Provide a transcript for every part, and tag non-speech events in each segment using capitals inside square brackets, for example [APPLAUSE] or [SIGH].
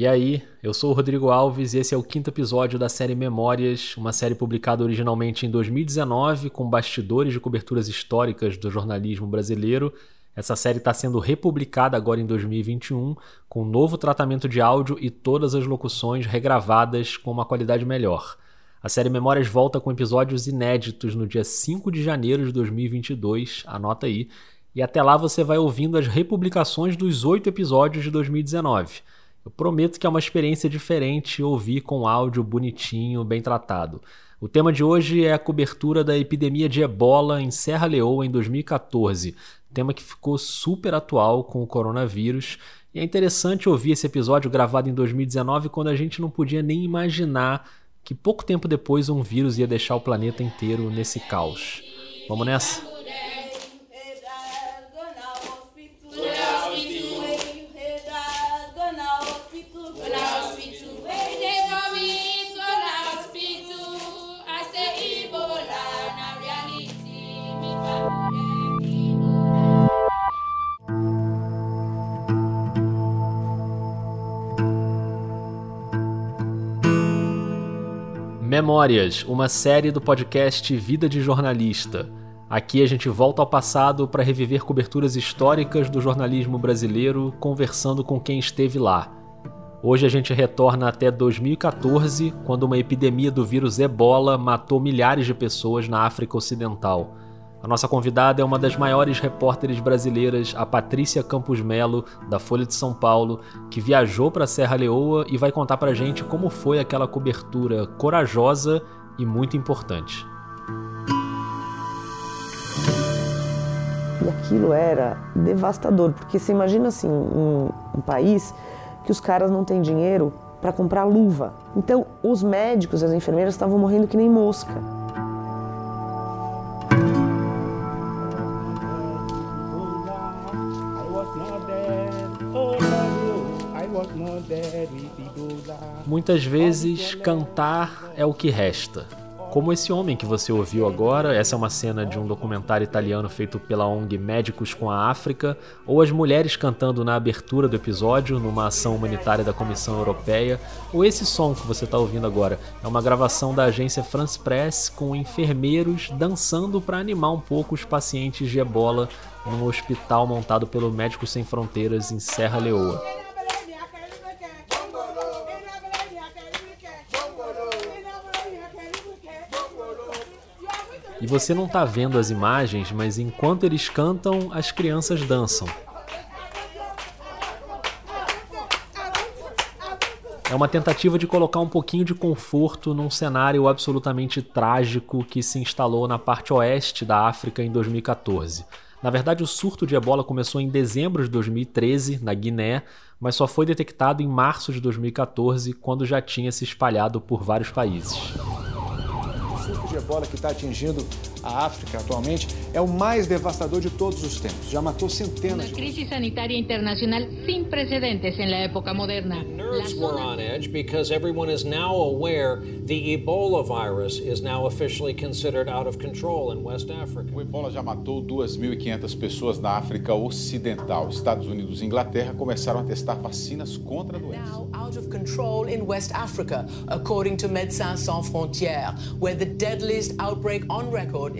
E aí, eu sou o Rodrigo Alves e esse é o quinto episódio da série Memórias, uma série publicada originalmente em 2019 com bastidores de coberturas históricas do jornalismo brasileiro. Essa série está sendo republicada agora em 2021 com um novo tratamento de áudio e todas as locuções regravadas com uma qualidade melhor. A série Memórias volta com episódios inéditos no dia 5 de janeiro de 2022, anota aí, e até lá você vai ouvindo as republicações dos oito episódios de 2019. Eu prometo que é uma experiência diferente ouvir com áudio bonitinho, bem tratado. O tema de hoje é a cobertura da epidemia de ebola em Serra Leoa em 2014, tema que ficou super atual com o coronavírus. E é interessante ouvir esse episódio gravado em 2019 quando a gente não podia nem imaginar que pouco tempo depois um vírus ia deixar o planeta inteiro nesse caos. Vamos nessa? Memórias, uma série do podcast Vida de Jornalista. Aqui a gente volta ao passado para reviver coberturas históricas do jornalismo brasileiro, conversando com quem esteve lá. Hoje a gente retorna até 2014, quando uma epidemia do vírus ebola matou milhares de pessoas na África Ocidental. A nossa convidada é uma das maiores repórteres brasileiras, a Patrícia Campos Melo, da Folha de São Paulo, que viajou para Serra Leoa e vai contar para gente como foi aquela cobertura corajosa e muito importante. E aquilo era devastador, porque você imagina assim, um, um país que os caras não têm dinheiro para comprar luva. Então, os médicos e as enfermeiras estavam morrendo que nem mosca. Muitas vezes, cantar é o que resta. Como esse homem que você ouviu agora, essa é uma cena de um documentário italiano feito pela ONG Médicos com a África, ou as mulheres cantando na abertura do episódio, numa ação humanitária da Comissão Europeia, ou esse som que você está ouvindo agora. É uma gravação da agência France Press com enfermeiros dançando para animar um pouco os pacientes de ebola num hospital montado pelo Médicos Sem Fronteiras em Serra Leoa. E você não está vendo as imagens, mas enquanto eles cantam, as crianças dançam. É uma tentativa de colocar um pouquinho de conforto num cenário absolutamente trágico que se instalou na parte oeste da África em 2014. Na verdade, o surto de ebola começou em dezembro de 2013, na Guiné, mas só foi detectado em março de 2014, quando já tinha se espalhado por vários países surto de ebola que está atingindo a África atualmente é o mais devastador de todos os tempos. Já matou centenas de crise sanitária internacional sem precedentes na época moderna. Nerves were on edge because everyone is now aware the Ebola virus is now officially considered out of control in West Africa. O Ebola já matou 2.500 pessoas na África Ocidental. Estados Unidos e Inglaterra começaram a testar vacinas contra a doença. Now out of control in West Africa, according to Médecins Sans Frontières, where the deadliest outbreak on record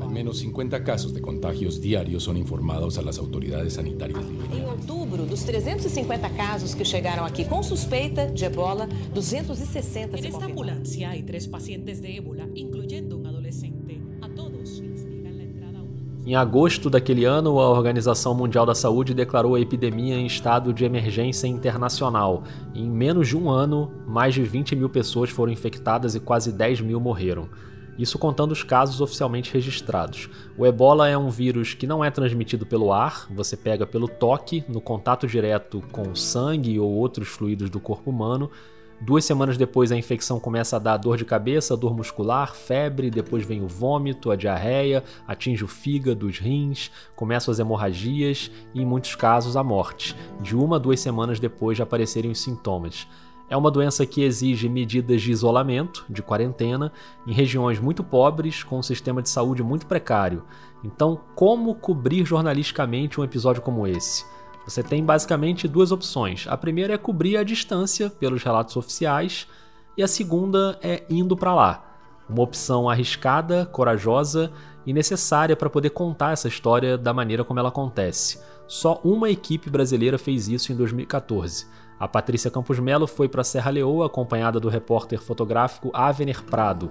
Al menos 50 casos de contagios diarios son informados a las autoridades sanitarias. Em outubro, dos 350 casos que chegaram aqui com suspeita de ebola, 260 se confirmaram. Ambulancia hay tres pacientes de ébola, incluyendo un adolescente. A todos Em agosto daquele ano, a Organização Mundial da Saúde declarou a epidemia em estado de emergência internacional. Em menos de um ano, mais de 20 mil pessoas foram infectadas e quase 10 mil morreram. Isso contando os casos oficialmente registrados. O ebola é um vírus que não é transmitido pelo ar, você pega pelo toque, no contato direto com sangue ou outros fluidos do corpo humano. Duas semanas depois, a infecção começa a dar dor de cabeça, dor muscular, febre, depois vem o vômito, a diarreia, atinge o fígado, os rins, começam as hemorragias e, em muitos casos, a morte, de uma a duas semanas depois de aparecerem os sintomas. É uma doença que exige medidas de isolamento, de quarentena, em regiões muito pobres, com um sistema de saúde muito precário. Então, como cobrir jornalisticamente um episódio como esse? Você tem basicamente duas opções. A primeira é cobrir a distância pelos relatos oficiais e a segunda é indo para lá. Uma opção arriscada, corajosa e necessária para poder contar essa história da maneira como ela acontece. Só uma equipe brasileira fez isso em 2014. A Patrícia Campos Melo foi para Serra Leoa acompanhada do repórter fotográfico Avener Prado.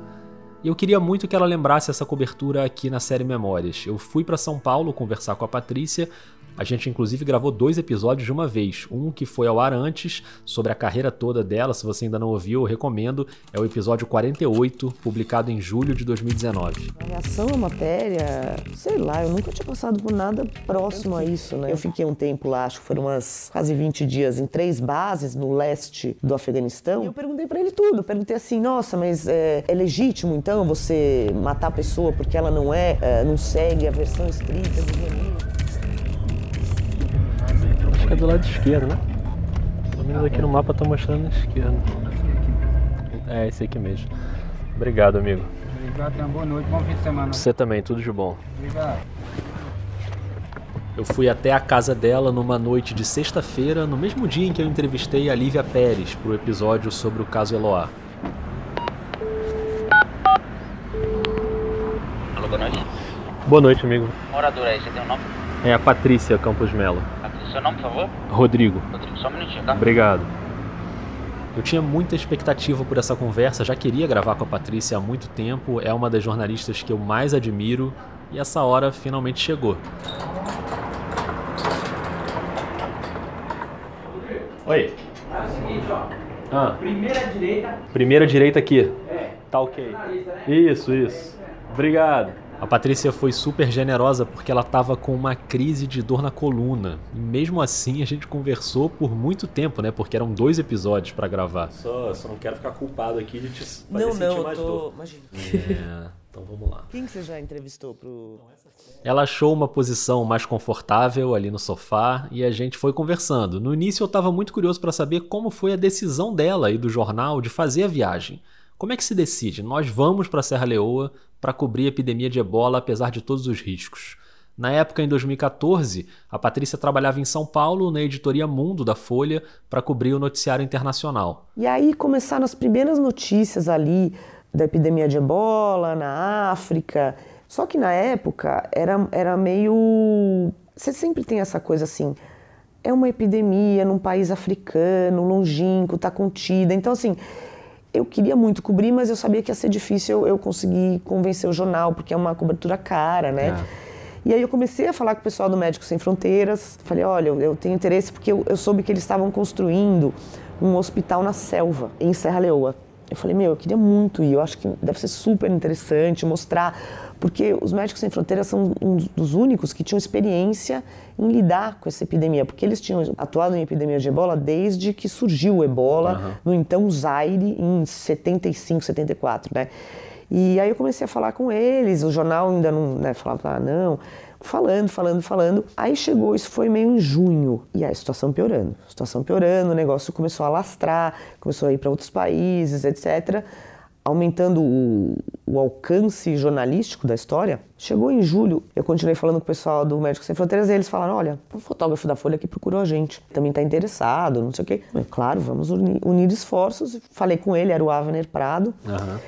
E eu queria muito que ela lembrasse essa cobertura aqui na série Memórias. Eu fui para São Paulo conversar com a Patrícia a gente inclusive gravou dois episódios de uma vez. Um que foi ao ar antes, sobre a carreira toda dela. Se você ainda não ouviu, eu recomendo. É o episódio 48, publicado em julho de 2019. A reação à matéria, sei lá, eu nunca tinha passado por nada próximo a isso, né? Eu fiquei um tempo lá, acho que foram umas quase 20 dias, em três bases no leste do Afeganistão. E eu perguntei para ele tudo. Eu perguntei assim: nossa, mas é, é, legítimo então você matar a pessoa porque ela não é, é não segue a versão escrita do jornalismo? Acho que é do lado esquerdo, né? Pelo menos aqui no mapa tá mostrando a esquerda. É, esse aqui mesmo. Obrigado, amigo. Obrigado, tenha uma boa noite, bom fim de semana. Você também, tudo de bom. Obrigado. Eu fui até a casa dela numa noite de sexta-feira, no mesmo dia em que eu entrevistei a Lívia Pérez para o episódio sobre o caso Eloá. Alô, boa noite. Boa noite, amigo. Morador aí, você tem um nome? É a Patrícia Campos Melo. Seu nome, por favor? Rodrigo. Rodrigo, só um minutinho, tá? Obrigado. Eu tinha muita expectativa por essa conversa, já queria gravar com a Patrícia há muito tempo, é uma das jornalistas que eu mais admiro e essa hora finalmente chegou. Oi. É o seguinte, ó. Ah. Primeira direita. Primeira direita aqui. É. Tá ok. Né? Isso, isso. Obrigado. A Patrícia foi super generosa porque ela estava com uma crise de dor na coluna. E mesmo assim a gente conversou por muito tempo, né? Porque eram dois episódios para gravar. Só, só não quero ficar culpado aqui de te fazer não, sentir não, mais tô... dor. Imagina. É, então vamos lá. Quem que você já entrevistou pro... Ela achou uma posição mais confortável ali no sofá e a gente foi conversando. No início eu estava muito curioso para saber como foi a decisão dela e do jornal de fazer a viagem. Como é que se decide? Nós vamos para Serra Leoa para cobrir a epidemia de ebola, apesar de todos os riscos. Na época, em 2014, a Patrícia trabalhava em São Paulo, na editoria Mundo da Folha, para cobrir o noticiário internacional. E aí começaram as primeiras notícias ali da epidemia de ebola na África. Só que na época era, era meio. Você sempre tem essa coisa assim. É uma epidemia num país africano, longínquo, tá contida. Então, assim, eu queria muito cobrir, mas eu sabia que ia ser difícil eu, eu conseguir convencer o jornal, porque é uma cobertura cara, né? É. E aí eu comecei a falar com o pessoal do Médicos Sem Fronteiras. Falei, olha, eu, eu tenho interesse porque eu, eu soube que eles estavam construindo um hospital na selva, em Serra Leoa. Eu falei, meu, eu queria muito ir, eu acho que deve ser super interessante mostrar, porque os Médicos Sem Fronteiras são um dos únicos que tinham experiência em lidar com essa epidemia, porque eles tinham atuado em epidemia de ebola desde que surgiu o ebola, uhum. no então Zaire, em 75, 74, né? E aí eu comecei a falar com eles, o jornal ainda não né, falava, ah, não, falando, falando, falando. Aí chegou, isso foi meio em junho, e aí a situação piorando. A situação piorando, o negócio começou a lastrar, começou a ir para outros países, etc. Aumentando o, o, alcance jornalístico da história. Chegou em julho, eu continuei falando com o pessoal do Médicos Sem Fronteiras e eles falaram: olha, o fotógrafo da Folha que procurou a gente, também está interessado, não sei o quê. Eu, claro, vamos unir, unir, esforços. Falei com ele, era o Avner Prado. Uhum.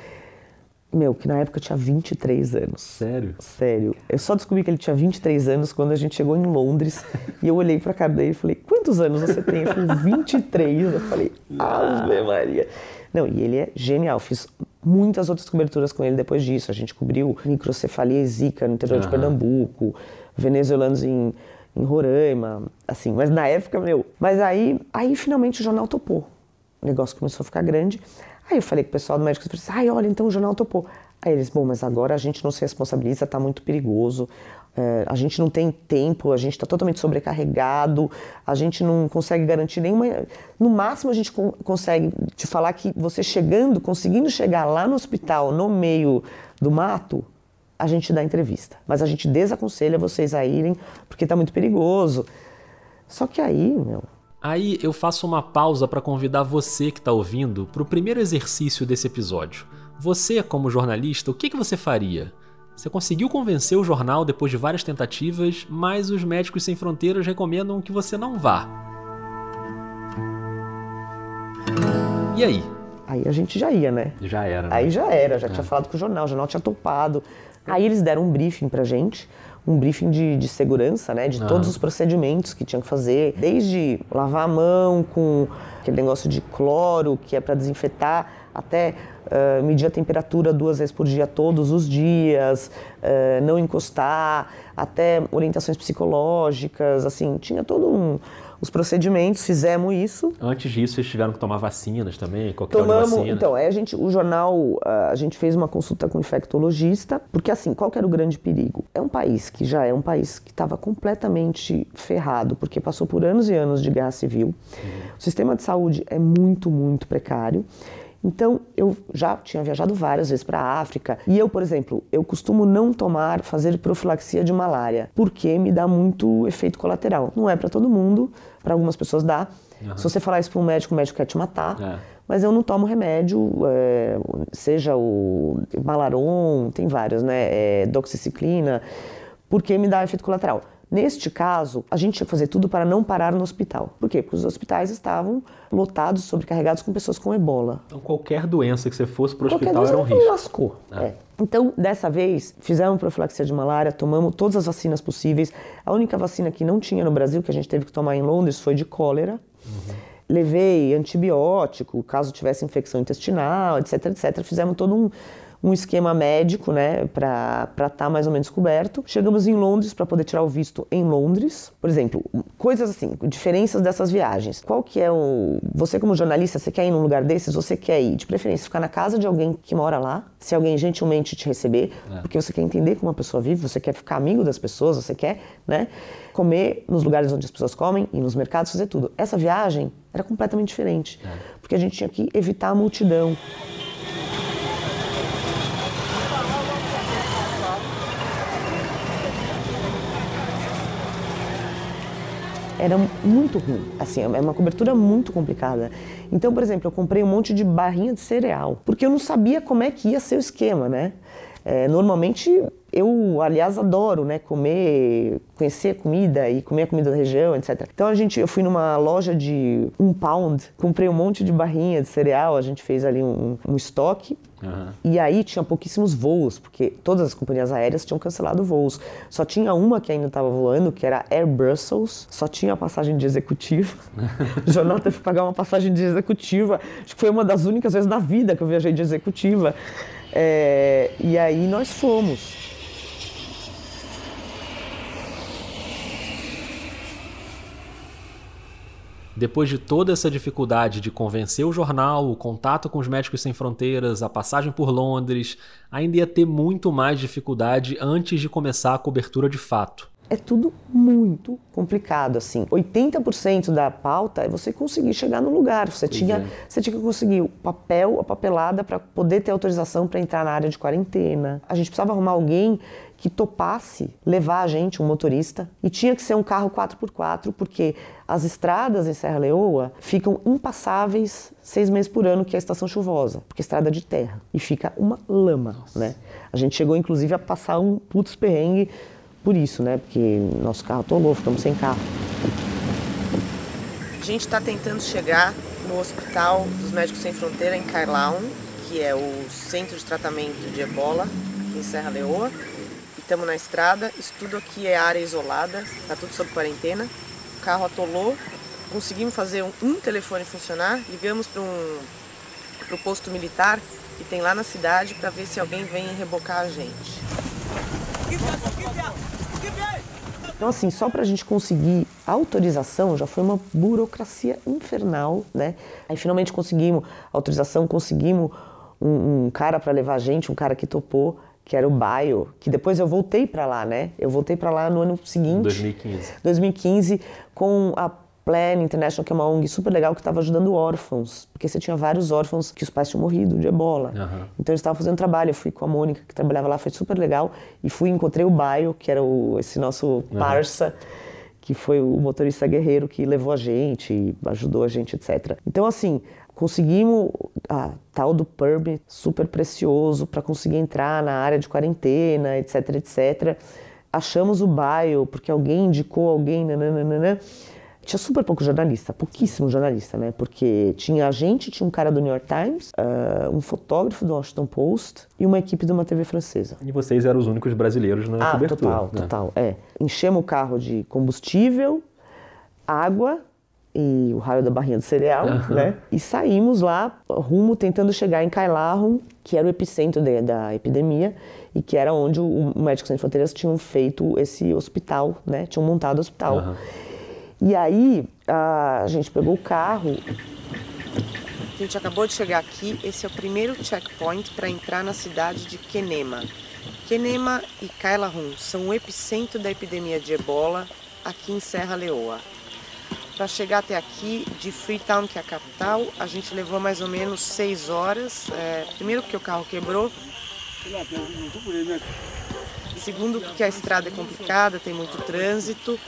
Meu, que na época tinha 23 anos. Sério? Sério. Eu só descobri que ele tinha 23 anos quando a gente chegou em Londres. [LAUGHS] e eu olhei pra cara dele e falei, quantos anos você tem? Ele falou, 23. Eu falei, Ave Maria. Não, e ele é genial. Fiz muitas outras coberturas com ele depois disso. A gente cobriu microcefalia e zika no interior uhum. de Pernambuco, venezuelanos em, em Roraima, assim. Mas na época, meu... Mas aí, aí finalmente o jornal topou. O negócio começou a ficar grande. Aí eu falei com o pessoal do médico, eu falei assim, ai, olha, então o jornal topou. Aí eles, bom, mas agora a gente não se responsabiliza, tá muito perigoso, é, a gente não tem tempo, a gente está totalmente sobrecarregado, a gente não consegue garantir nenhuma... No máximo a gente con consegue te falar que você chegando, conseguindo chegar lá no hospital, no meio do mato, a gente dá entrevista. Mas a gente desaconselha vocês a irem, porque tá muito perigoso. Só que aí, meu, Aí eu faço uma pausa para convidar você que está ouvindo para o primeiro exercício desse episódio. Você, como jornalista, o que, que você faria? Você conseguiu convencer o jornal depois de várias tentativas, mas os Médicos Sem Fronteiras recomendam que você não vá. E aí? Aí a gente já ia, né? Já era. Né? Aí já era, já é. tinha falado com o jornal, o jornal tinha topado. Aí eles deram um briefing pra gente, um briefing de, de segurança, né? De todos os procedimentos que tinham que fazer, desde lavar a mão com aquele negócio de cloro, que é para desinfetar, até uh, medir a temperatura duas vezes por dia, todos os dias, uh, não encostar, até orientações psicológicas, assim, tinha todo um os procedimentos, fizemos isso. Antes disso, vocês tiveram que tomar vacinas também? Qualquer Tomamos, vacina. então, aí a gente, o jornal, a gente fez uma consulta com o infectologista, porque assim, qual que era o grande perigo? É um país que já é um país que estava completamente ferrado, porque passou por anos e anos de guerra civil. Uhum. O sistema de saúde é muito, muito precário. Então, eu já tinha viajado várias vezes para a África e eu, por exemplo, eu costumo não tomar, fazer profilaxia de malária, porque me dá muito efeito colateral. Não é para todo mundo, para algumas pessoas dá. Uhum. Se você falar isso para um médico, o médico quer te matar. É. Mas eu não tomo remédio, é, seja o Malaron, tem vários, né? É, doxiciclina, porque me dá efeito colateral. Neste caso, a gente tinha que fazer tudo para não parar no hospital. Por quê? Porque os hospitais estavam lotados, sobrecarregados com pessoas com ebola. Então, qualquer doença que você fosse para o hospital era um risco. lascou. É. É. Então, dessa vez, fizemos profilaxia de malária, tomamos todas as vacinas possíveis. A única vacina que não tinha no Brasil, que a gente teve que tomar em Londres, foi de cólera. Uhum. Levei antibiótico, caso tivesse infecção intestinal, etc, etc. Fizemos todo um, um esquema médico, né, para estar tá mais ou menos coberto. Chegamos em Londres para poder tirar o visto em Londres. Por exemplo, coisas assim, diferenças dessas viagens. Qual que é o... Você como jornalista, você quer ir num lugar desses? Você quer ir, de preferência, ficar na casa de alguém que mora lá, se alguém gentilmente te receber, é. porque você quer entender como a pessoa vive, você quer ficar amigo das pessoas, você quer, né, comer nos lugares onde as pessoas comem e nos mercados, fazer tudo. Essa viagem era completamente diferente, é. porque a gente tinha que evitar a multidão. Era muito ruim. Assim, é uma cobertura muito complicada. Então, por exemplo, eu comprei um monte de barrinha de cereal, porque eu não sabia como é que ia ser o esquema, né? É, normalmente eu, aliás, adoro, né, comer, conhecer comida e comer a comida da região, etc. Então a gente, eu fui numa loja de um pound, comprei um monte de barrinha de cereal, a gente fez ali um, um estoque. Uhum. E aí tinha pouquíssimos voos, porque todas as companhias aéreas tinham cancelado voos. Só tinha uma que ainda estava voando, que era Air Brussels, só tinha passagem de executiva. [LAUGHS] o jornal teve que pagar uma passagem de executiva. Acho que foi uma das únicas vezes na vida que eu viajei de executiva. É, e aí nós fomos. Depois de toda essa dificuldade de convencer o jornal, o contato com os Médicos Sem Fronteiras, a passagem por Londres, ainda ia ter muito mais dificuldade antes de começar a cobertura de fato. É tudo muito complicado, assim. 80% da pauta é você conseguir chegar no lugar. Você tinha, é. você tinha que conseguir o papel, a papelada para poder ter autorização para entrar na área de quarentena. A gente precisava arrumar alguém que topasse levar a gente, um motorista, e tinha que ser um carro 4x4, porque as estradas em Serra Leoa ficam impassáveis seis meses por ano, que é a estação chuvosa, porque é estrada de terra, e fica uma lama, Nossa. né? A gente chegou, inclusive, a passar um putz perrengue por isso, né? Porque nosso carro atolou, ficamos sem carro. A gente está tentando chegar no Hospital dos Médicos Sem Fronteira, em Carlaun, que é o centro de tratamento de ebola aqui em Serra Leoa estamos na estrada, isso tudo aqui é área isolada, está tudo sob quarentena. O carro atolou, conseguimos fazer um, um telefone funcionar, ligamos para um, o posto militar que tem lá na cidade para ver se alguém vem rebocar a gente. Então, assim, só para a gente conseguir autorização já foi uma burocracia infernal, né? Aí finalmente conseguimos autorização, conseguimos um, um cara para levar a gente, um cara que topou que era o Bio, que depois eu voltei para lá, né? Eu voltei para lá no ano seguinte, 2015. 2015, com a Plan International, que é uma ONG super legal que estava ajudando órfãos, porque você tinha vários órfãos que os pais tinham morrido de ebola. Uhum. Então eles estavam fazendo trabalho. Eu fui com a Mônica, que trabalhava lá, foi super legal. E fui encontrei o Bio, que era o, esse nosso parça, que foi o motorista guerreiro que levou a gente, ajudou a gente, etc. Então, assim, conseguimos a tal do permit super precioso para conseguir entrar na área de quarentena, etc, etc. Achamos o bairro porque alguém indicou alguém, nananana. Tinha super pouco jornalista, pouquíssimo jornalista, né? Porque tinha a gente, tinha um cara do New York Times, uh, um fotógrafo do Washington Post e uma equipe de uma TV francesa. E vocês eram os únicos brasileiros na ah, cobertura. Total, né? total, é. Enchemos o carro de combustível, água e o raio da barrinha de cereal, uhum. né? E saímos lá, rumo, tentando chegar em Kailahun, que era o epicentro de, da epidemia e que era onde o, o Médicos Sem Fronteiras tinham feito esse hospital, né? Tinham montado o hospital. Uhum. E aí a gente pegou o carro. A gente acabou de chegar aqui. Esse é o primeiro checkpoint para entrar na cidade de Kenema. Kenema e Kailahun são o epicentro da epidemia de ebola aqui em Serra Leoa. Para chegar até aqui, de Freetown, que é a capital, a gente levou mais ou menos seis horas. É, primeiro porque o carro quebrou. Segundo porque a estrada é complicada, tem muito trânsito.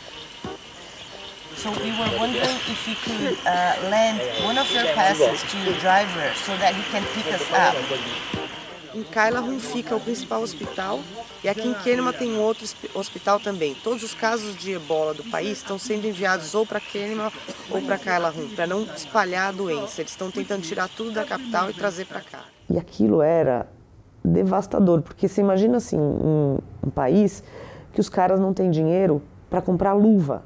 So we were wondering if you could uh, lend one of your passes to your driver so that he can pick us up. Em Kailahun fica o principal hospital e aqui em Kenema tem um outro hospital também. Todos os casos de ebola do país estão sendo enviados ou para Kenema ou para Kailahun, para não espalhar a doença. Eles estão tentando tirar tudo da capital e trazer para cá. E aquilo era devastador, porque você imagina assim, um, um país que os caras não têm dinheiro para comprar luva.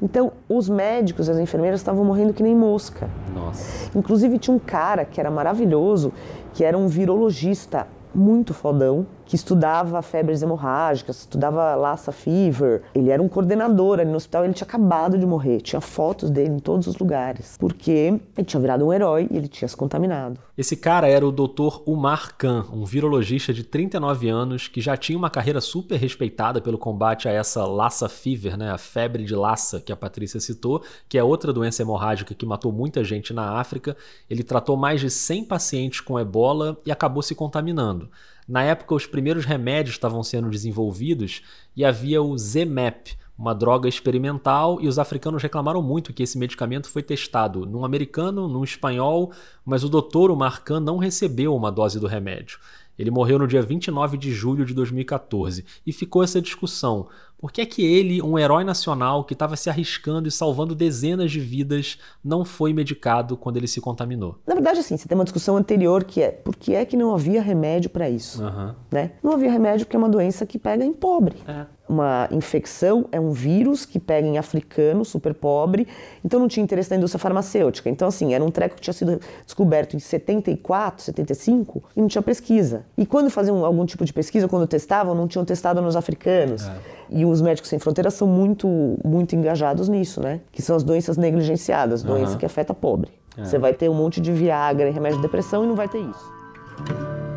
Então, os médicos e as enfermeiras estavam morrendo que nem mosca. Nossa. Inclusive, tinha um cara que era maravilhoso, que era um virologista muito fodão, que estudava febres hemorrágicas, estudava Lassa Fever. Ele era um coordenador ali no hospital, ele tinha acabado de morrer. Tinha fotos dele em todos os lugares, porque ele tinha virado um herói e ele tinha se contaminado. Esse cara era o Dr. Umar Khan, um virologista de 39 anos que já tinha uma carreira super respeitada pelo combate a essa Lassa Fever, né, a febre de Lassa que a Patrícia citou, que é outra doença hemorrágica que matou muita gente na África. Ele tratou mais de 100 pacientes com ebola e acabou se contaminando. Na época, os primeiros remédios estavam sendo desenvolvidos e havia o ZMAP, uma droga experimental, e os africanos reclamaram muito que esse medicamento foi testado num americano, num espanhol, mas o doutor, Marcan, não recebeu uma dose do remédio. Ele morreu no dia 29 de julho de 2014 e ficou essa discussão. Por que é que ele, um herói nacional que estava se arriscando e salvando dezenas de vidas, não foi medicado quando ele se contaminou? Na verdade, assim, você tem uma discussão anterior que é por que é que não havia remédio para isso? Uhum. Né? Não havia remédio porque é uma doença que pega em pobre. É. Uma infecção é um vírus que pega em africano, super pobre, então não tinha interesse na indústria farmacêutica. Então, assim, era um treco que tinha sido descoberto em 74, 75 e não tinha pesquisa. E quando faziam algum tipo de pesquisa, quando testavam, não tinham testado nos africanos. É. E os Médicos Sem Fronteiras são muito, muito engajados nisso, né? Que são as doenças negligenciadas, doença uhum. que afeta pobre. É. Você vai ter um monte de Viagra e remédio de depressão e não vai ter isso.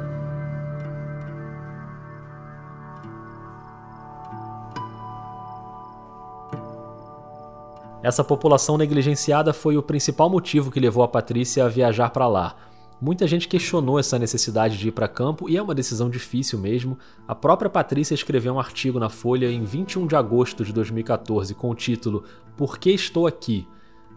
Essa população negligenciada foi o principal motivo que levou a Patrícia a viajar para lá. Muita gente questionou essa necessidade de ir para campo e é uma decisão difícil mesmo. A própria Patrícia escreveu um artigo na Folha em 21 de agosto de 2014 com o título Por que estou aqui?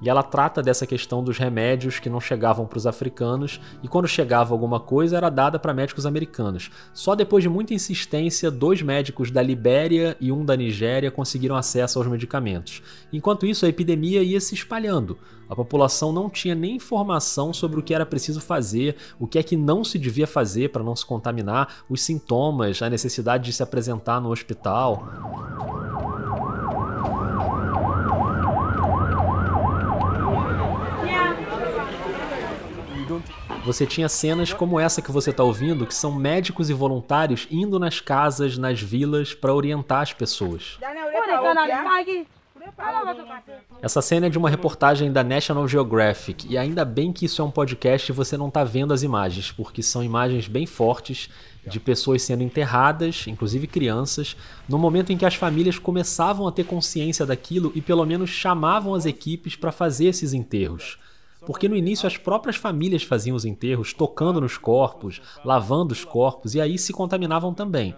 E ela trata dessa questão dos remédios que não chegavam para os africanos e quando chegava alguma coisa era dada para médicos americanos. Só depois de muita insistência, dois médicos da Libéria e um da Nigéria conseguiram acesso aos medicamentos. Enquanto isso, a epidemia ia se espalhando. A população não tinha nem informação sobre o que era preciso fazer, o que é que não se devia fazer para não se contaminar, os sintomas, a necessidade de se apresentar no hospital. Você tinha cenas como essa que você está ouvindo, que são médicos e voluntários indo nas casas, nas vilas, para orientar as pessoas. Essa cena é de uma reportagem da National Geographic, e ainda bem que isso é um podcast e você não está vendo as imagens, porque são imagens bem fortes de pessoas sendo enterradas, inclusive crianças, no momento em que as famílias começavam a ter consciência daquilo e pelo menos chamavam as equipes para fazer esses enterros. Porque no início as próprias famílias faziam os enterros, tocando nos corpos, lavando os corpos e aí se contaminavam também.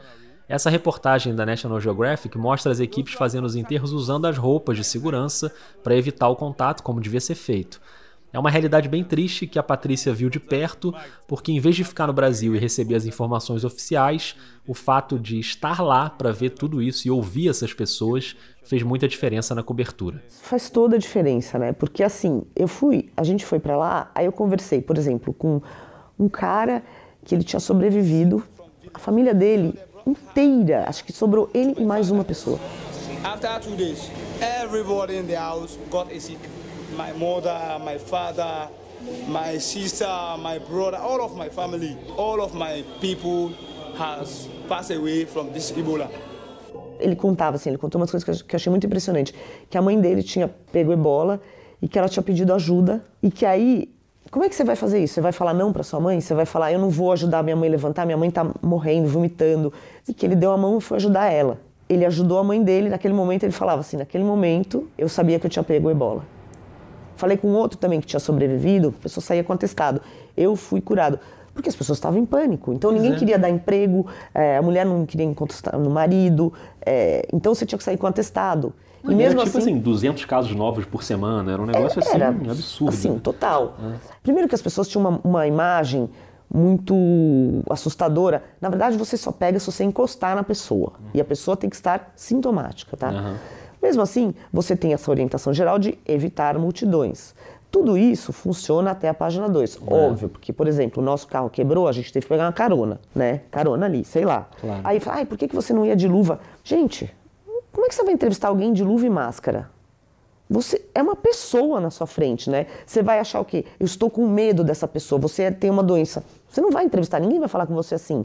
Essa reportagem da National Geographic mostra as equipes fazendo os enterros usando as roupas de segurança para evitar o contato, como devia ser feito. É uma realidade bem triste que a Patrícia viu de perto, porque em vez de ficar no Brasil e receber as informações oficiais, o fato de estar lá para ver tudo isso e ouvir essas pessoas fez muita diferença na cobertura. Faz toda a diferença, né? Porque assim, eu fui, a gente foi para lá, aí eu conversei, por exemplo, com um cara que ele tinha sobrevivido, a família dele inteira, acho que sobrou ele e mais uma pessoa. After two days, everybody in the house got a sick. My mother, my father, my sister, my brother, all of my family, all of my people has passed away from this Ebola. Ele contava assim, ele contou umas coisas que eu achei muito impressionante, que a mãe dele tinha pego ebola e que ela tinha pedido ajuda e que aí como é que você vai fazer isso? Você vai falar não para sua mãe? Você vai falar, eu não vou ajudar minha mãe a levantar, minha mãe tá morrendo, vomitando. E que ele deu a mão e foi ajudar ela. Ele ajudou a mãe dele, naquele momento ele falava assim, naquele momento eu sabia que eu tinha pego ebola. Falei com outro também que tinha sobrevivido, a pessoa saía com atestado. Eu fui curado. Porque as pessoas estavam em pânico. Então ninguém é. queria dar emprego, é, a mulher não queria encontrar no marido, é, então você tinha que sair com atestado. E mesmo era tipo assim, assim, 200 casos novos por semana, era um negócio assim, era, assim, absurdo. Assim, total. É. Primeiro que as pessoas tinham uma, uma, imagem muito assustadora. Na verdade, você só pega se você encostar na pessoa. E a pessoa tem que estar sintomática, tá? Uhum. Mesmo assim, você tem essa orientação geral de evitar multidões. Tudo isso funciona até a página 2. É. Óbvio, porque, por exemplo, o nosso carro quebrou, a gente teve que pegar uma carona, né? Carona ali, sei lá. Claro. Aí fala, ai, por que, que você não ia de luva? Gente, como é que você vai entrevistar alguém de luva e máscara? Você é uma pessoa na sua frente, né? Você vai achar o quê? Eu estou com medo dessa pessoa. Você tem uma doença. Você não vai entrevistar, ninguém vai falar com você assim.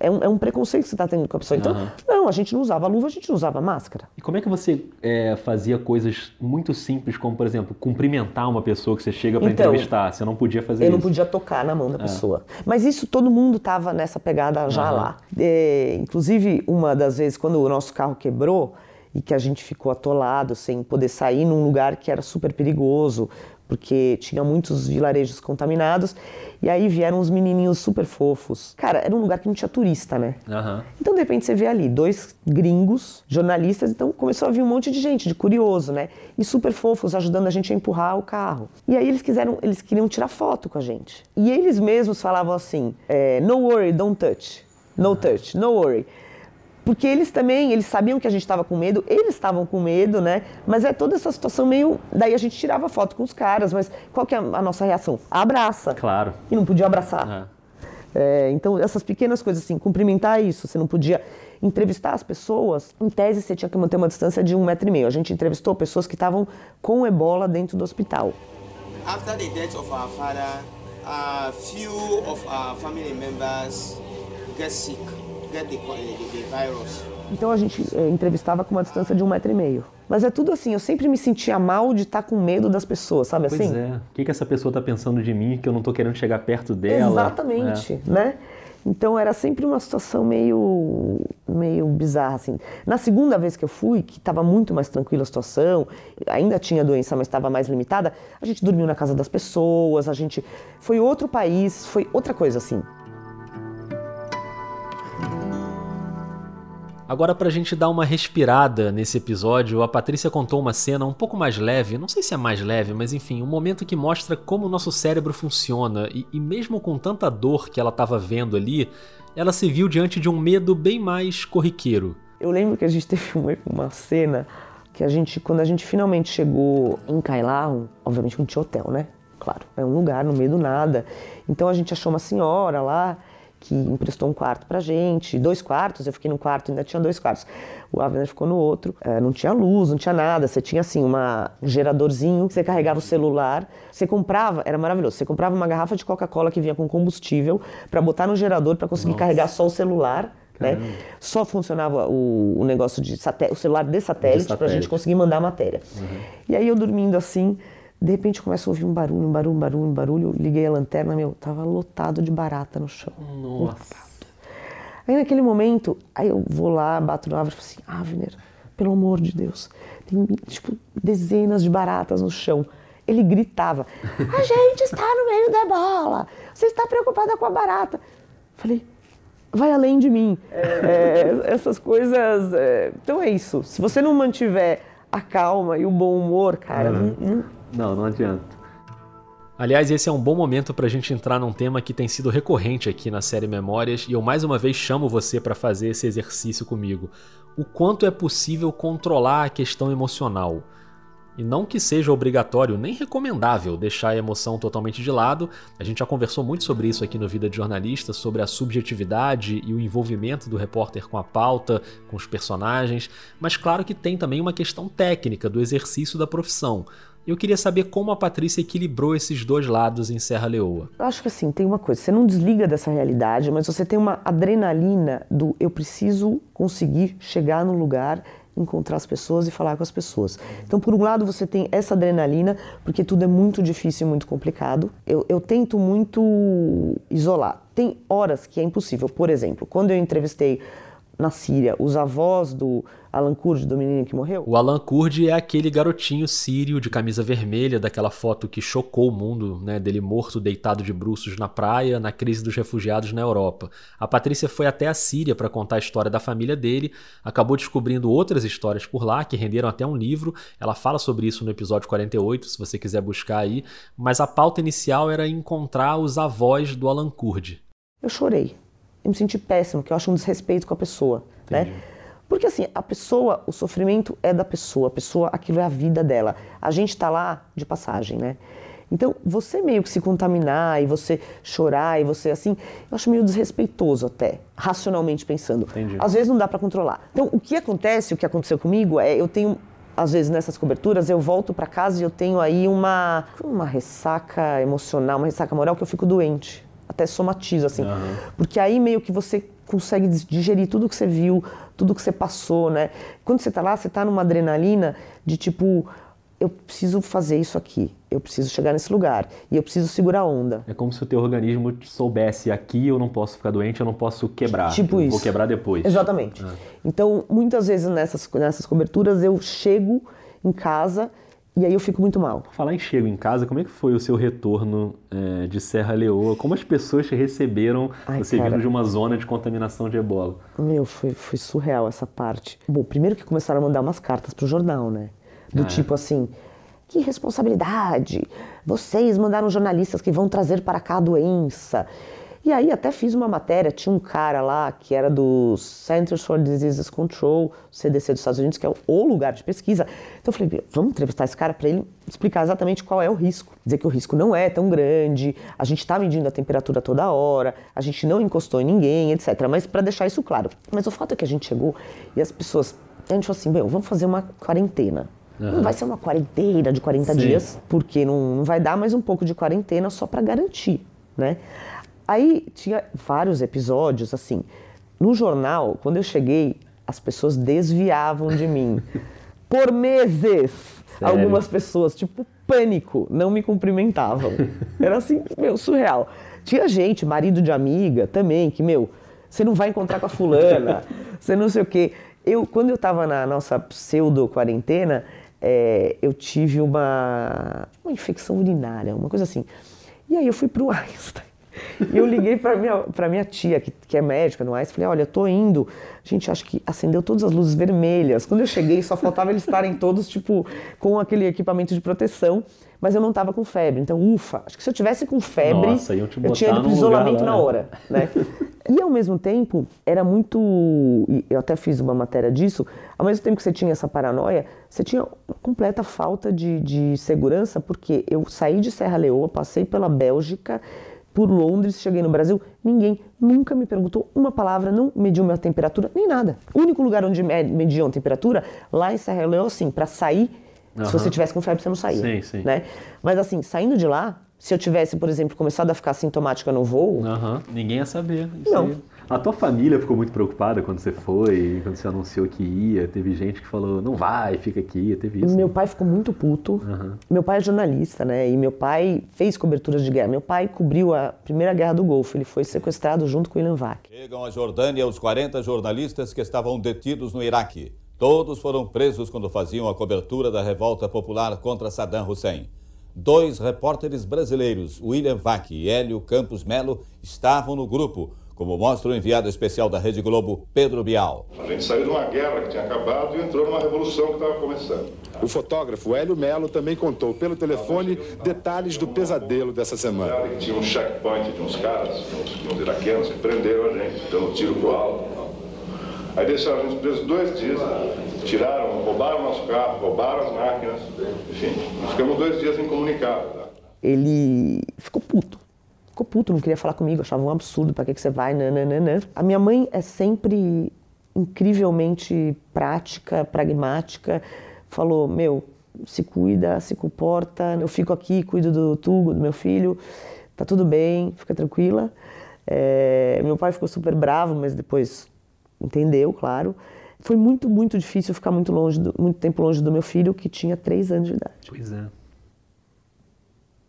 É um, é um preconceito que você está tendo com a pessoa. Então, uhum. não, a gente não usava luva, a gente não usava máscara. E como é que você é, fazia coisas muito simples, como, por exemplo, cumprimentar uma pessoa que você chega para então, entrevistar? Você não podia fazer eu isso? Eu não podia tocar na mão da é. pessoa. Mas isso todo mundo estava nessa pegada já uhum. lá. É, inclusive, uma das vezes, quando o nosso carro quebrou, e que a gente ficou atolado sem poder sair num lugar que era super perigoso, porque tinha muitos vilarejos contaminados. E aí vieram uns menininhos super fofos. Cara, era um lugar que não tinha turista, né? Uhum. Então, de repente, você vê ali dois gringos, jornalistas, então começou a vir um monte de gente, de curioso, né? E super fofos, ajudando a gente a empurrar o carro. E aí eles quiseram, eles queriam tirar foto com a gente. E eles mesmos falavam assim: é, no worry, don't touch. No touch, no worry porque eles também, eles sabiam que a gente estava com medo, eles estavam com medo, né? Mas é toda essa situação meio. Daí a gente tirava foto com os caras, mas qual que é a nossa reação? Abraça. Claro. E não podia abraçar. É. É, então, essas pequenas coisas assim, cumprimentar isso, você não podia entrevistar as pessoas, em tese você tinha que manter uma distância de um metro e meio. A gente entrevistou pessoas que estavam com ebola dentro do hospital. After the death of our father, a few of our family members get sick. Então a gente é, entrevistava com uma distância de um metro e meio. Mas é tudo assim, eu sempre me sentia mal de estar com medo das pessoas, sabe pois assim? Pois é. O que, que essa pessoa está pensando de mim que eu não estou querendo chegar perto dela? Exatamente, é. né? Então era sempre uma situação meio, meio bizarra, assim. Na segunda vez que eu fui, que estava muito mais tranquila a situação, ainda tinha doença, mas estava mais limitada, a gente dormiu na casa das pessoas, a gente... Foi outro país, foi outra coisa, assim. Agora, pra gente dar uma respirada nesse episódio, a Patrícia contou uma cena um pouco mais leve, não sei se é mais leve, mas enfim, um momento que mostra como o nosso cérebro funciona e, e mesmo com tanta dor que ela estava vendo ali, ela se viu diante de um medo bem mais corriqueiro. Eu lembro que a gente [LAUGHS] teve uma cena que a gente, quando a gente finalmente chegou em Kailau, obviamente não tinha hotel, né? Claro, é um lugar no meio do nada. Então a gente achou uma senhora lá que emprestou um quarto pra gente, dois quartos, eu fiquei num quarto, ainda tinha dois quartos. O Avner ficou no outro, é, não tinha luz, não tinha nada, você tinha assim uma, um geradorzinho, você carregava o celular, você comprava, era maravilhoso, você comprava uma garrafa de Coca-Cola que vinha com combustível para botar no gerador para conseguir Nossa. carregar só o celular. Né? Só funcionava o, o negócio de o celular de satélite, satélite. para a gente conseguir mandar matéria. Uhum. E aí eu dormindo assim, de repente começa a ouvir um barulho, um barulho, um barulho, um barulho. Liguei a lanterna, meu, tava lotado de barata no chão. Nossa. Lotado. Aí naquele momento, aí eu vou lá, bato no árvore e falo assim, Avner, pelo amor de Deus, tem tipo dezenas de baratas no chão. Ele gritava, a [LAUGHS] gente está no meio da bola, você está preocupada com a barata. Falei, vai além de mim. É, essas coisas. é, então é isso. Se você não mantiver a calma e o bom humor, cara, Uhum. não- não- Não, não adianta. Aliás, esse é um bom momento para a gente entrar num tema que tem sido recorrente aqui na série Memórias e eu mais uma vez chamo você para fazer esse exercício comigo. O quanto é possível controlar a questão emocional? E não que seja obrigatório nem recomendável deixar a emoção totalmente de lado. A gente já conversou muito sobre isso aqui no Vida de Jornalista, sobre a subjetividade e o envolvimento do repórter com a pauta, com os personagens. Mas claro que tem também uma questão técnica do exercício da profissão. Eu queria saber como a Patrícia equilibrou esses dois lados em Serra Leoa. Eu acho que assim, tem uma coisa, você não desliga dessa realidade, mas você tem uma adrenalina do eu preciso conseguir chegar no lugar, encontrar as pessoas e falar com as pessoas. Então, por um lado, você tem essa adrenalina, porque tudo é muito difícil e muito complicado. Eu, eu tento muito isolar. Tem horas que é impossível. Por exemplo, quando eu entrevistei na Síria os avós do Alan Kurd, do menino que morreu, O Alan Kurd é aquele garotinho sírio de camisa vermelha, daquela foto que chocou o mundo, né, dele morto deitado de bruços na praia, na crise dos refugiados na Europa. A Patrícia foi até a Síria para contar a história da família dele, acabou descobrindo outras histórias por lá que renderam até um livro. Ela fala sobre isso no episódio 48, se você quiser buscar aí, mas a pauta inicial era encontrar os avós do Alan Kurd. eu chorei. Eu me senti péssimo, que eu acho um desrespeito com a pessoa, né? Porque assim, a pessoa, o sofrimento é da pessoa, a pessoa, aquilo é a vida dela. A gente tá lá de passagem, né? Então, você meio que se contaminar e você chorar e você assim, eu acho meio desrespeitoso até, racionalmente pensando. Às vezes não dá para controlar. Então, o que acontece, o que aconteceu comigo é eu tenho às vezes nessas coberturas eu volto para casa e eu tenho aí uma uma ressaca emocional, uma ressaca moral que eu fico doente, até somatizo assim. Porque aí meio que você consegue digerir tudo que você viu, tudo que você passou, né? Quando você tá lá, você tá numa adrenalina de tipo, eu preciso fazer isso aqui, eu preciso chegar nesse lugar e eu preciso segurar a onda. É como se o teu organismo soubesse aqui eu não posso ficar doente, eu não posso quebrar. Tipo isso. Vou quebrar depois. Exatamente. Ah. Então, muitas vezes nessas, nessas coberturas eu chego em casa e aí eu fico muito mal. Falar em chego em casa, como é que foi o seu retorno eh, de Serra Leoa? Como as pessoas te receberam Ai, você cara. vindo de uma zona de contaminação de ebola? Meu, foi, foi surreal essa parte. Bom, primeiro que começaram a mandar umas cartas pro jornal, né? Do Ah, é? tipo assim, que responsabilidade! Vocês mandaram jornalistas que vão trazer para cá a doença. E aí até fiz uma matéria, tinha um cara lá que era do Centers for Disease Control, CDC dos Estados Unidos, que é o lugar de pesquisa. Então eu falei, "Meu, vamos entrevistar esse cara para ele explicar exatamente qual é o risco. Dizer que o risco não é tão grande, a gente está medindo a temperatura toda hora, a gente não encostou em ninguém, etc. Mas para deixar isso claro. Mas o fato é que a gente chegou e as pessoas, a gente falou assim, meu, vamos fazer uma quarentena. Não Aham. vai ser uma quarentena de 40 Sim. dias, porque não, não vai dar mais um pouco de quarentena só para garantir, né? Aí tinha vários episódios, assim. No jornal, quando eu cheguei, as pessoas desviavam de mim. [LAUGHS] Por meses! Sério? Algumas pessoas, tipo, pânico, não me cumprimentavam. Era assim, meu, surreal. Tinha gente, marido de amiga também, que, meu, você não vai encontrar com a fulana, [LAUGHS] você não sei o quê. Eu, quando eu tava na nossa pseudo-quarentena, é, eu tive uma, uma infecção urinária, uma coisa assim. E aí eu fui pro Einstein. E eu liguei para minha, pra minha tia, que, que é médica no Einstein, falei, olha, eu tô indo. Gente, acho que acendeu todas as luzes vermelhas. Quando eu cheguei, só faltava eles estarem todos, tipo, com aquele equipamento de proteção, mas eu não tava com febre. Então, ufa, acho que se eu tivesse com febre, Nossa, te eu tinha ido pro isolamento na né? hora, né? E ao mesmo tempo, era muito. Eu até fiz uma matéria disso. Ao mesmo tempo que você tinha essa paranoia, você tinha uma completa falta de, de segurança, porque eu saí de Serra Leoa, passei pela Bélgica, por Londres, cheguei no Brasil, ninguém nunca me perguntou uma palavra, não mediu minha temperatura, nem nada. O único lugar onde me- mediam a temperatura, lá em Serra Leoa, assim, para sair, se Aham. você tivesse com febre, você não saía. Sim, sim. Né? Mas assim, saindo de lá, se eu tivesse, por exemplo, começado a ficar sintomática no voo, Aham, Ninguém ia saber. isso Não. aí. A tua família ficou muito preocupada quando você foi, quando você anunciou que ia. Teve gente que falou, não vai, fica aqui. Teve isso. Meu pai ficou muito puto. Meu pai é jornalista, né? E meu pai fez coberturas de guerra. Meu pai cobriu a primeira guerra do Golfo. Ele foi sequestrado junto com o Ilan Vac. Chegam à Jordânia os 40 jornalistas que estavam detidos no Iraque. Todos foram presos quando faziam a cobertura da revolta popular contra Saddam Hussein. Dois repórteres brasileiros, William Vac e Hélio Campos Melo, estavam no grupo, como mostra o enviado especial da Rede Globo, Pedro Bial. A gente saiu de uma guerra que tinha acabado e entrou numa revolução que estava começando. O fotógrafo Hélio Melo também contou pelo telefone detalhes do pesadelo dessa semana. Tinha um checkpoint de uns caras, uns, uns iraquianos, que prenderam a gente, dando tiro pro alto. Aí deixaram a gente preso dois dias, tiraram, roubaram nosso carro, roubaram as máquinas, enfim, ficamos dois dias incomunicados. Tá? Ele ficou puto. Ficou puto, não queria falar comigo, achava um absurdo, para que, que você vai, nananana. A minha mãe é sempre incrivelmente prática, pragmática, falou, meu, se cuida, se comporta, eu fico aqui, cuido do Tugo, do meu filho, tá tudo bem, fica tranquila. É, meu pai ficou super bravo, mas depois entendeu, claro. Foi muito, muito difícil ficar muito longe, do, muito tempo longe do meu filho, que tinha três anos de idade. Pois é.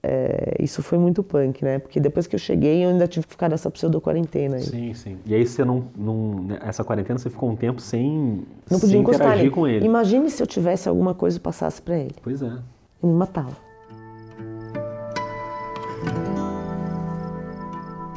É, isso foi muito punk, né? Porque depois que eu cheguei, eu ainda tive que ficar nessa pseudo-quarentena. Sim, sim. E aí você não, não. Essa quarentena você ficou um tempo sem, não podia sem encostar interagir nele. com ele. Imagine se eu tivesse alguma coisa e passasse para ele. Pois é. Eu me matava.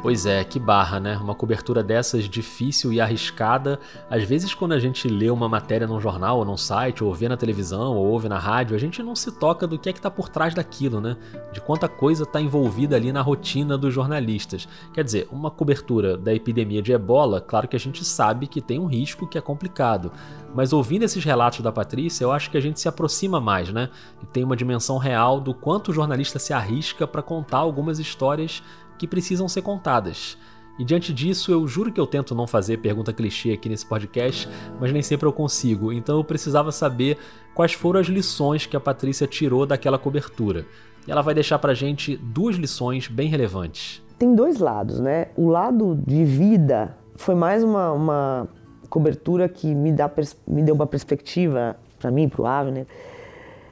Pois é, que barra, né? Uma cobertura dessas difícil e arriscada. Às vezes, quando a gente lê uma matéria num jornal ou num site, ou vê na televisão, ou ouve na rádio, a gente não se toca do que é que está por trás daquilo, né? De quanta coisa está envolvida ali na rotina dos jornalistas. Quer dizer, uma cobertura da epidemia de ebola, claro que a gente sabe que tem um risco que é complicado. Mas ouvindo esses relatos da Patrícia, eu acho que a gente se aproxima mais, né? E tem uma dimensão real do quanto o jornalista se arrisca para contar algumas histórias que precisam ser contadas. E diante disso, eu juro que eu tento não fazer pergunta clichê aqui nesse podcast, mas nem sempre eu consigo. Então eu precisava saber quais foram as lições que a Patrícia tirou daquela cobertura. E ela vai deixar pra gente duas lições bem relevantes. Tem dois lados, né? O lado de vida foi mais uma, uma cobertura que me, dá, me deu uma perspectiva para mim, pro Avner.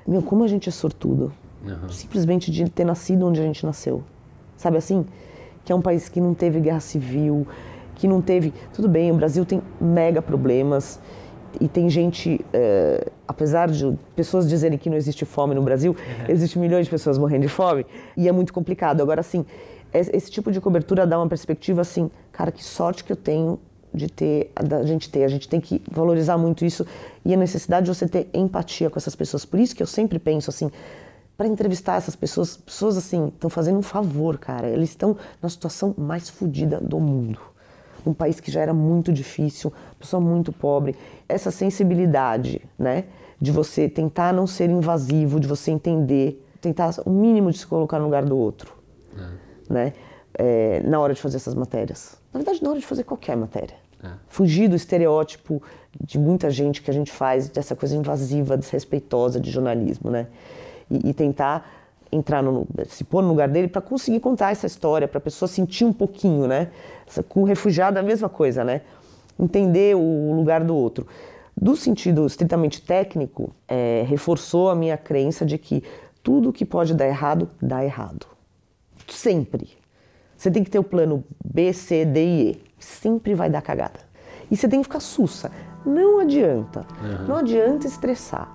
Meu, como a gente é sortudo. Uhum. Simplesmente de ter nascido onde a gente nasceu sabe assim? Que é um país que não teve guerra civil, que não teve. Tudo bem, o Brasil tem mega problemas e tem gente, é, apesar de pessoas dizerem que não existe fome no Brasil, uhum. existe milhões de pessoas morrendo de fome e é muito complicado. Agora, assim, esse tipo de cobertura dá uma perspectiva assim, cara, que sorte que eu tenho de ter, da gente ter, a gente tem que valorizar muito isso e a necessidade de você ter empatia com essas pessoas. Por isso que eu sempre penso assim, para entrevistar essas pessoas. Pessoas assim, estão fazendo um favor, cara. Eles estão na situação mais fodida do mundo. Um país que já era muito difícil, pessoa muito pobre. Essa sensibilidade, né? De você tentar não ser invasivo, de você entender, tentar o mínimo de se colocar no lugar do outro, é. né? É, na hora de fazer essas matérias. Na verdade, na hora de fazer qualquer matéria. É. Fugir do estereótipo de muita gente que a gente faz, dessa coisa invasiva, desrespeitosa de jornalismo, né? E, e tentar entrar no, se pôr no lugar dele para conseguir contar essa história, para a pessoa sentir um pouquinho, né? Com o refugiado a mesma coisa, né? Entender o lugar do outro. Do sentido estritamente técnico, é, reforçou a minha crença de que tudo que pode dar errado, dá errado. Sempre. Você tem que ter o plano B, C, D e E. Sempre vai dar cagada. E você tem que ficar sussa. Não adianta. Uhum. Não adianta estressar.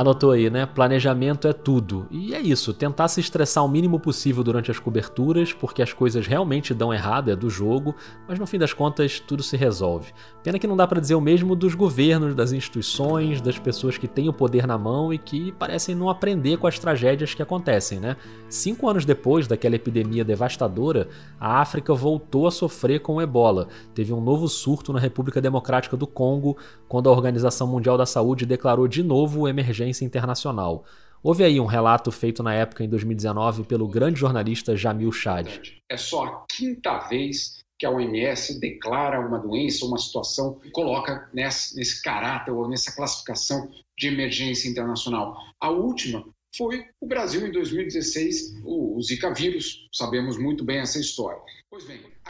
Anotou aí, né? Planejamento é tudo. E é isso, tentar se estressar o mínimo possível durante as coberturas, porque as coisas realmente dão errado, é do jogo, mas no fim das contas tudo se resolve. Pena que não dá para dizer o mesmo dos governos, das instituições, das pessoas que têm o poder na mão e que parecem não aprender com as tragédias que acontecem, né? Cinco anos depois daquela epidemia devastadora, a África voltou a sofrer com o ebola. Teve um novo surto na República Democrática do Congo, quando a Organização Mundial da Saúde declarou de novo emergência emergência internacional. Houve aí um relato feito na época, em 2019, pelo grande jornalista Jamil Chad. É só a quinta vez que a OMS declara uma doença, uma situação, e coloca nesse, nesse caráter ou nessa classificação de emergência internacional. A última foi o Brasil em 2016, o, o Zika vírus. Sabemos muito bem essa história.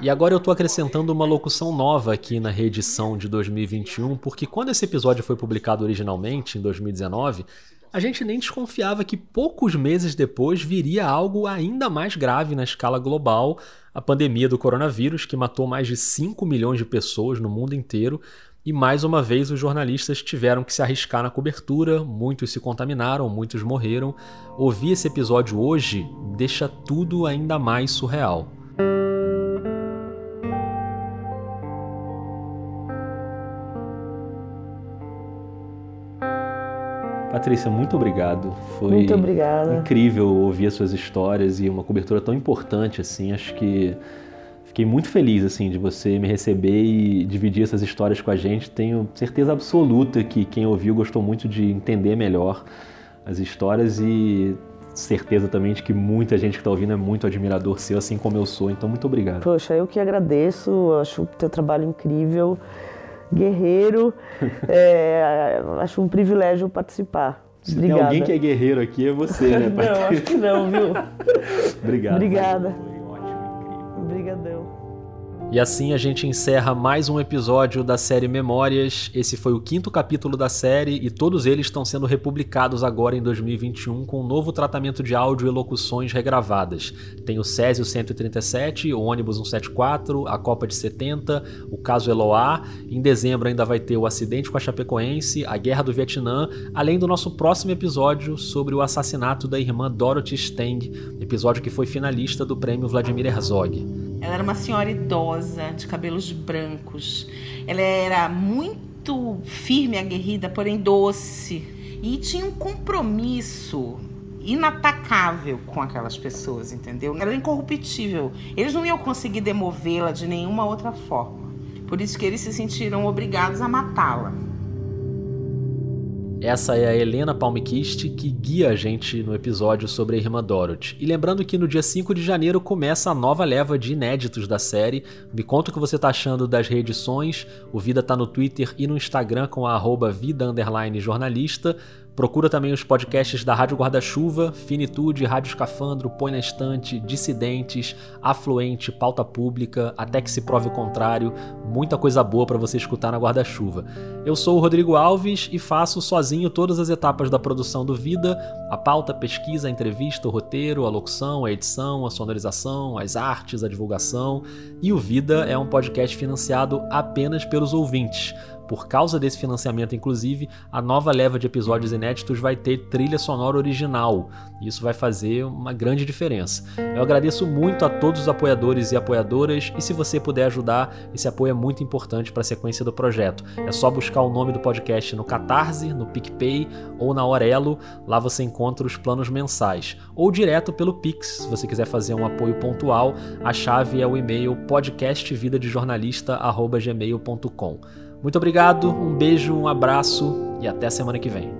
E agora eu estou acrescentando uma locução nova aqui na reedição de 2021, porque quando esse episódio foi publicado originalmente, em 2019, a gente nem desconfiava que poucos meses depois viria algo ainda mais grave na escala global, a pandemia do coronavírus, que matou mais de 5 milhões de pessoas no mundo inteiro e mais uma vez os jornalistas tiveram que se arriscar na cobertura, muitos se contaminaram, muitos morreram. Ouvir esse episódio hoje deixa tudo ainda mais surreal. Patrícia, muito obrigado. Foi muito obrigada. incrível ouvir as suas histórias e uma cobertura tão importante assim. Acho que fiquei muito feliz assim de você me receber e dividir essas histórias com a gente. Tenho certeza absoluta que quem ouviu gostou muito de entender melhor as histórias e certeza também de que muita gente que está ouvindo é muito admirador seu, assim como eu sou. Então, muito obrigado. Poxa, eu que agradeço. Acho o teu trabalho incrível guerreiro. [LAUGHS] é, acho um privilégio participar. Se Obrigada. tem alguém que é guerreiro aqui, é você, né, [LAUGHS] não, acho que não, viu? [LAUGHS] Obrigado. Obrigada. Foi ótimo, incrível. Obrigadão. E assim a gente encerra mais um episódio da série Memórias. Esse foi o quinto capítulo da série e todos eles estão sendo republicados agora em 2021 com um novo tratamento de áudio e locuções regravadas. Tem o Césio 137, o ônibus 174, a Copa de 70, o caso Eloá. Em dezembro ainda vai ter o acidente com a Chapecoense, a Guerra do Vietnã, além do nosso próximo episódio sobre o assassinato da irmã Dorothy Steng, episódio que foi finalista do prêmio Vladimir Herzog. Ela era uma senhora idosa, de cabelos brancos. Ela era muito firme, aguerrida, porém doce. E tinha um compromisso inatacável com aquelas pessoas, entendeu? Ela era incorruptível. Eles não iam conseguir demovê-la de nenhuma outra forma. Por isso que eles se sentiram obrigados a matá-la. Essa é a Helena Palmquist que guia a gente no episódio sobre a irmã Dorothy. E lembrando que no dia 5 de janeiro começa a nova leva de inéditos da série. Me conta o que você tá achando das reedições. O Vida tá no Twitter e no Instagram com a arroba vida jornalista. Procura também os podcasts da Rádio Guarda-Chuva, Finitude, Rádio Escafandro, Põe na Estante, Dissidentes, Afluente, Pauta Pública, Até que se prove o contrário, muita coisa boa para você escutar na Guarda-Chuva. Eu sou o Rodrigo Alves e faço sozinho todas as etapas da produção do Vida, a pauta, a pesquisa, a entrevista, o roteiro, a locução, a edição, a sonorização, as artes, a divulgação. E o Vida é um podcast financiado apenas pelos ouvintes. Por causa desse financiamento, inclusive, a nova leva de episódios inéditos vai ter trilha sonora original. Isso vai fazer uma grande diferença. Eu agradeço muito a todos os apoiadores e apoiadoras e se você puder ajudar, esse apoio é muito importante para a sequência do projeto. É só buscar o nome do podcast no Catarse, no PicPay ou na Orelo. Lá você encontra os planos mensais. Ou direto pelo Pix, se você quiser fazer um apoio pontual, a chave é o e-mail podcastvidadejornalista@gmail.com. Muito obrigado, um beijo, um abraço e até semana que vem.